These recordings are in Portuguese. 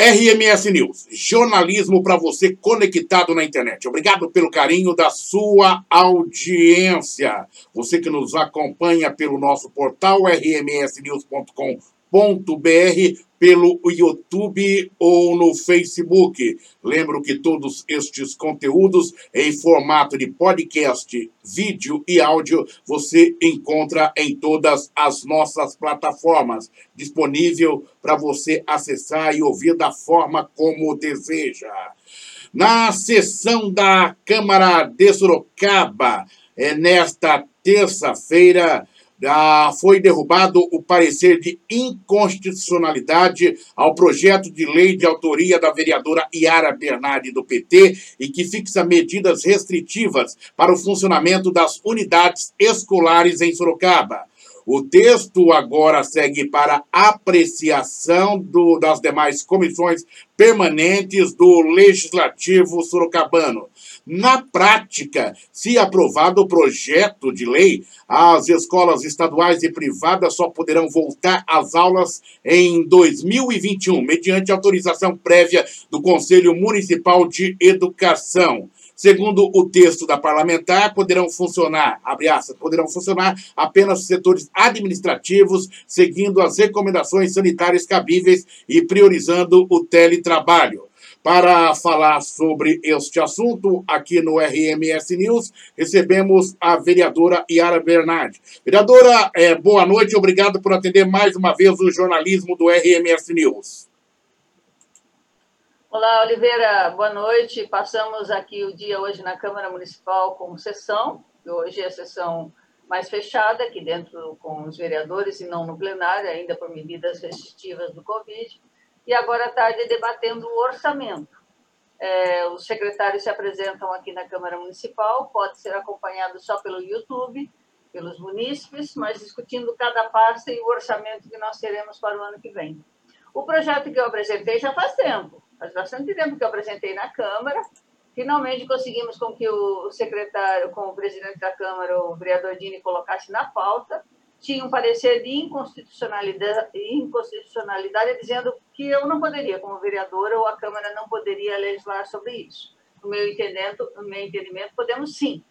RMS News, jornalismo para você conectado na internet. Obrigado pelo carinho da sua audiência. Você que nos acompanha pelo nosso portal rmsnews.com www.radiocultura.br pelo YouTube ou no Facebook. Lembro que todos estes conteúdos em formato de podcast, vídeo e áudio você encontra em todas as nossas plataformas, disponível para você acessar e ouvir da forma como deseja. Na sessão da Câmara de Sorocaba, é nesta terça-feira, ah, foi derrubado o parecer de inconstitucionalidade ao projeto de lei de autoria da vereadora Yara Bernardi, do PT, e que fixa medidas restritivas para o funcionamento das unidades escolares em Sorocaba. O texto agora segue para apreciação do, das demais comissões permanentes do Legislativo Sorocabano. Na prática, se aprovado o projeto de lei, as escolas estaduais e privadas só poderão voltar às aulas em 2021, mediante autorização prévia do Conselho Municipal de Educação. Segundo o texto da parlamentar, poderão funcionar, abre aspas, poderão funcionar apenas setores administrativos, seguindo as recomendações sanitárias cabíveis e priorizando o teletrabalho. Para falar sobre este assunto, aqui no RMS News, recebemos a vereadora Yara Bernardi. Vereadora, é, boa noite, obrigado por atender mais uma vez o jornalismo do RMS News. Olá, Oliveira, boa noite. Passamos aqui o dia hoje na Câmara Municipal com sessão. Hoje é a sessão mais fechada, aqui dentro com os vereadores e não no plenário, ainda por medidas restritivas do Covid. E agora à tarde debatendo o orçamento. É, os secretários se apresentam aqui na Câmara Municipal, pode ser acompanhado só pelo YouTube, pelos munícipes, mas discutindo cada pasta e o orçamento que nós teremos para o ano que vem. O projeto que eu apresentei já faz tempo, faz bastante tempo que eu apresentei na Câmara. Finalmente conseguimos com que o secretário, com o presidente da Câmara, o vereador Dini, colocasse na pauta. Tinha um parecer de inconstitucionalidade, inconstitucionalidade dizendo que eu não poderia, como vereadora, ou a Câmara não poderia legislar sobre isso. No meu entendimento, no meu entendimento podemos sim.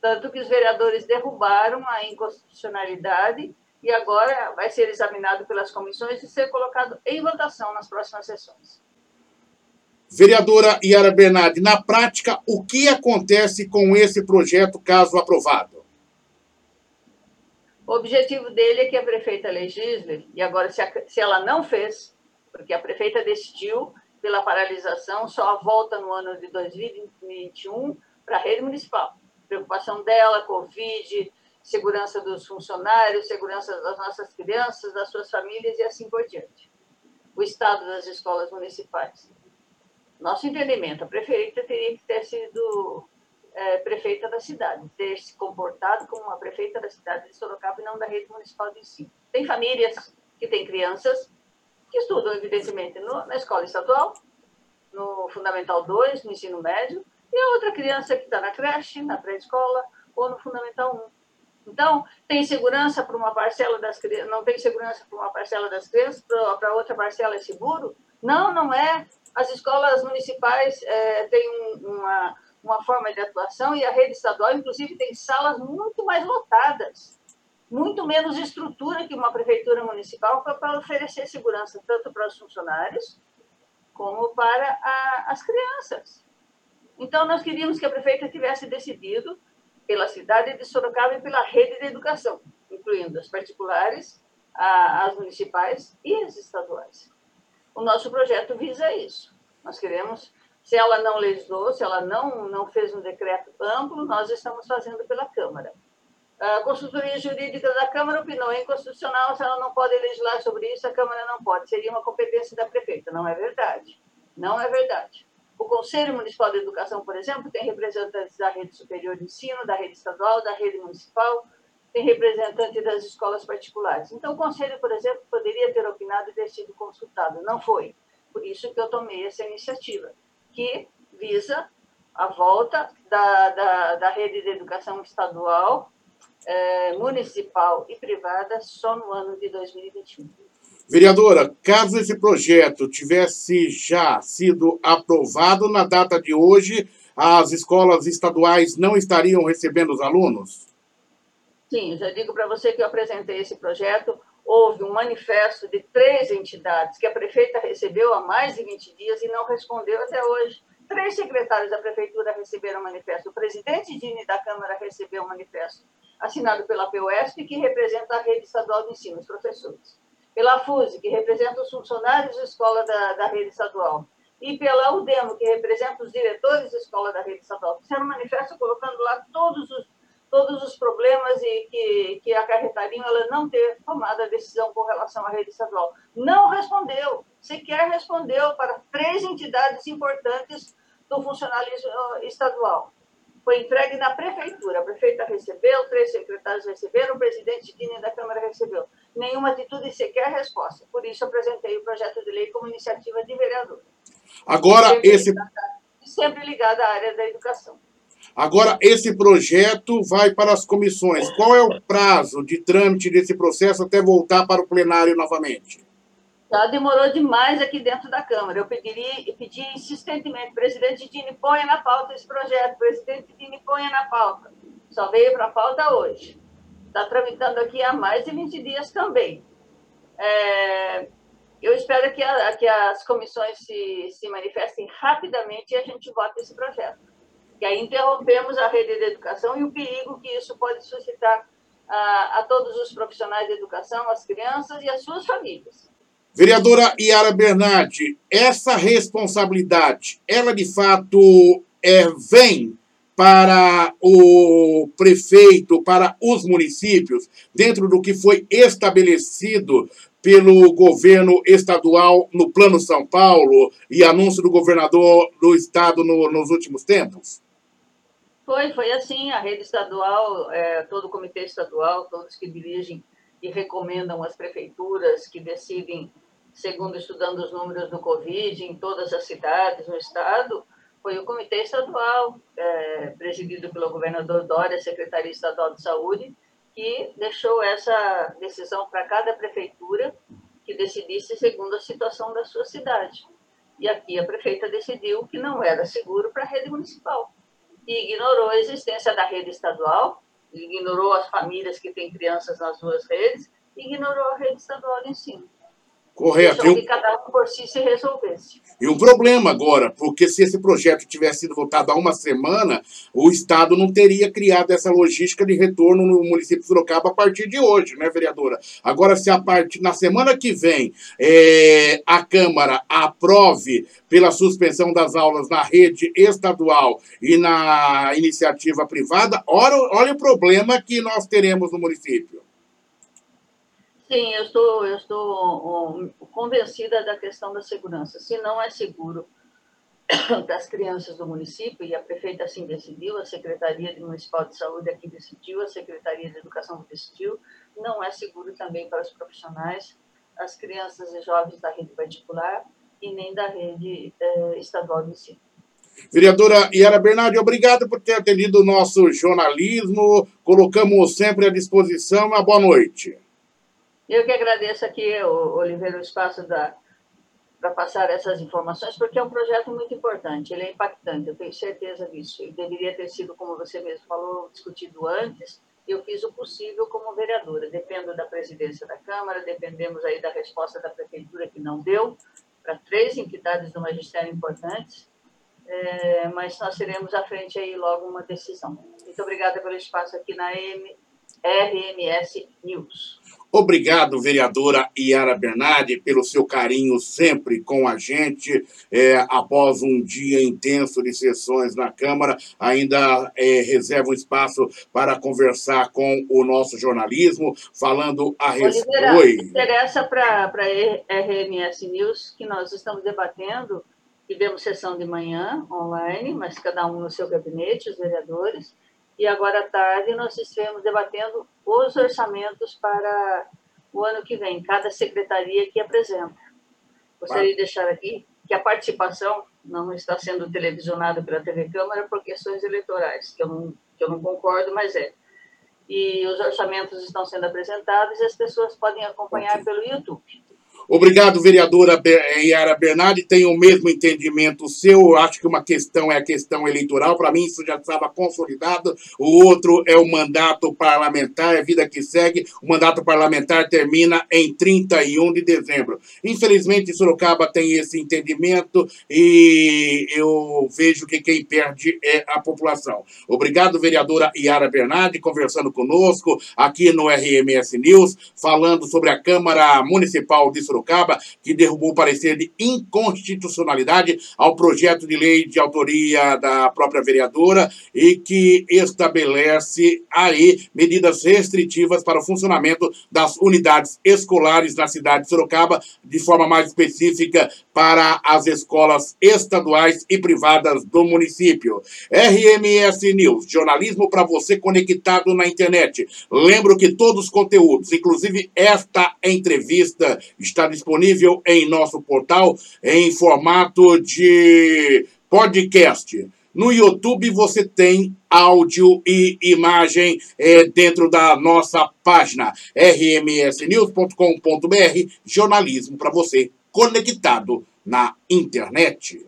Tanto que os vereadores derrubaram a inconstitucionalidade e agora vai ser examinado pelas comissões e ser colocado em votação nas próximas sessões. Vereadora Yara Bernardi, na prática, o que acontece com esse projeto caso aprovado? O objetivo dele é que a prefeita legisle, e agora, se, ela não fez, porque a prefeita decidiu pela paralisação, só a volta no ano de 2021 para a rede municipal. Preocupação dela, Covid, segurança dos funcionários, segurança das nossas crianças, das suas famílias e assim por diante. O estado das escolas municipais. Nosso entendimento, a prefeita teria que ter sido é, prefeita da cidade, ter se comportado como uma prefeita da cidade de Sorocaba e não da rede municipal de ensino. Tem famílias que têm crianças que estudam, evidentemente, no, na escola estadual, no Fundamental 2, no ensino médio, e a outra criança que está na creche, na pré-escola ou no Fundamental 1. Então, tem segurança para uma parcela das crianças, não tem segurança para uma parcela das crianças, para outra parcela é seguro? Não, não é. As escolas municipais é, têm uma, uma forma de atuação e a rede estadual, inclusive, tem salas muito mais lotadas, muito menos estrutura que uma prefeitura municipal para oferecer segurança tanto para os funcionários como para a, as crianças. Então, nós queríamos que a prefeita tivesse decidido pela cidade de Sorocaba e pela rede de educação, incluindo as particulares, as municipais e as estaduais. O nosso projeto visa isso. Nós queremos, se ela não legislou, se ela não, não fez um decreto amplo, nós estamos fazendo pela Câmara. A consultoria jurídica da Câmara opinou inconstitucional, se ela não pode legislar sobre isso, a Câmara não pode. Seria uma competência da prefeita. Não é verdade. Não é verdade. O Conselho Municipal de Educação, por exemplo, tem representantes da rede superior de ensino, da rede estadual, da rede municipal, tem representante das escolas particulares. Então, o Conselho, por exemplo, poderia ter opinado e ter sido consultado. Não foi. Por isso que eu tomei essa iniciativa, que visa a volta da, da, da rede de educação estadual, eh, municipal e privada só no ano de 2021. Vereadora, caso esse projeto tivesse já sido aprovado na data de hoje, as escolas estaduais não estariam recebendo os alunos? Sim, já digo para você que eu apresentei esse projeto. Houve um manifesto de três entidades que a prefeita recebeu há mais de 20 dias e não respondeu até hoje. Três secretários da prefeitura receberam o manifesto. O presidente Dini da Câmara recebeu o manifesto assinado pela POSP, que representa a rede estadual de ensino, os professores pela FUSE, que representa os funcionários de escola da, da rede estadual, e pela UDEMO, que representa os diretores de escola da rede estadual. Fizeram um manifesto colocando lá todos os, todos os problemas e que, que acarretariam ela não ter tomado a decisão com relação à rede estadual. Não respondeu, sequer respondeu para três entidades importantes do funcionalismo estadual foi entregue na prefeitura. A prefeita recebeu, três secretários receberam, o presidente Dini da Câmara recebeu. Nenhuma atitude e sequer resposta. Por isso, apresentei o projeto de lei como iniciativa de vereador. Agora, sempre esse. Ligada, sempre ligado à área da educação. Agora, esse projeto vai para as comissões. Qual é o prazo de trâmite desse processo até voltar para o plenário novamente? Já demorou demais aqui dentro da Câmara. Eu pediria, pedi insistentemente, presidente Dini, ponha na pauta esse projeto, presidente Dini, ponha na pauta. Só veio para a pauta hoje. Está tramitando aqui há mais de 20 dias também. É, eu espero que, a, que as comissões se, se manifestem rapidamente e a gente vote esse projeto. E aí interrompemos a rede de educação e o perigo que isso pode suscitar a, a todos os profissionais de educação, as crianças e as suas famílias. Vereadora Yara Bernardi, essa responsabilidade, ela de fato é, vem para o prefeito, para os municípios, dentro do que foi estabelecido pelo governo estadual no Plano São Paulo e anúncio do governador do estado no, nos últimos tempos? Foi, foi assim. A rede estadual, é, todo o comitê estadual, todos que dirigem e recomendam as prefeituras que decidem, segundo estudando os números do Covid, em todas as cidades no estado, foi o Comitê Estadual, é, presidido pelo governador Dória, Secretaria Estadual de Saúde, que deixou essa decisão para cada prefeitura que decidisse segundo a situação da sua cidade. E aqui a prefeita decidiu que não era seguro para a rede municipal e ignorou a existência da rede estadual, ignorou as famílias que têm crianças nas duas redes, ignorou a rede estadual de ensino. Correto. Deixou que cada um por si se resolvesse. E um problema agora, porque se esse projeto tivesse sido votado há uma semana, o Estado não teria criado essa logística de retorno no município de Sorocaba a partir de hoje, né, vereadora? Agora, se a partir, na semana que vem é, a Câmara aprove pela suspensão das aulas na rede estadual e na iniciativa privada, olha, olha o problema que nós teremos no município. Sim, eu estou, eu estou convencida da questão da segurança. Se não é seguro para as crianças do município, e a prefeita assim decidiu, a Secretaria Municipal de Saúde aqui decidiu, a Secretaria de Educação decidiu, não é seguro também para os profissionais, as crianças e jovens da rede particular e nem da rede eh, estadual de ensino. Vereadora Yara Bernardi, obrigado por ter atendido o nosso jornalismo. Colocamos sempre à disposição. Uma boa noite. Eu que agradeço aqui, Oliveira, o espaço para passar essas informações, porque é um projeto muito importante, ele é impactante, eu tenho certeza disso. Ele deveria ter sido, como você mesmo falou, discutido antes, eu fiz o possível como vereadora. Dependo da presidência da Câmara, dependemos aí da resposta da Prefeitura, que não deu, para três entidades do magistério importantes, é, mas nós teremos à frente aí logo uma decisão. Muito obrigada pelo espaço aqui na M, RMS News. Obrigado, vereadora Iara Bernardi, pelo seu carinho sempre com a gente. É, após um dia intenso de sessões na Câmara, ainda é, reserva um espaço para conversar com o nosso jornalismo, falando a respeito. Interessa para a RMS News que nós estamos debatendo. Tivemos sessão de manhã online, mas cada um no seu gabinete, os vereadores e agora à tarde nós estivemos debatendo os orçamentos para o ano que vem, cada secretaria que apresenta. Gostaria de deixar aqui que a participação não está sendo televisionada pela TV Câmara por questões eleitorais, que eu não, que eu não concordo, mas é. E os orçamentos estão sendo apresentados e as pessoas podem acompanhar pelo YouTube. Obrigado, vereadora eh, Yara Bernardi. Tenho o mesmo entendimento seu. Acho que uma questão é a questão eleitoral. Para mim, isso já estava consolidado. O outro é o mandato parlamentar, é vida que segue. O mandato parlamentar termina em 31 de dezembro. Infelizmente, Sorocaba tem esse entendimento e eu vejo que quem perde é a população. Obrigado, vereadora Yara Bernardi, conversando conosco aqui no RMS News, falando sobre a Câmara Municipal de Sorocaba Sorocaba, que derrubou o parecer de inconstitucionalidade ao projeto de lei de autoria da própria vereadora e que estabelece aí medidas restritivas para o funcionamento das unidades escolares na cidade de Sorocaba, de forma mais específica para as escolas estaduais e privadas do município. RMS News, jornalismo para você conectado na internet. Lembro que todos os conteúdos, inclusive esta entrevista, está disponível em nosso portal em formato de podcast. No YouTube você tem áudio e imagem é, dentro da nossa página rmsnews.com.br, jornalismo para você conectado na internet.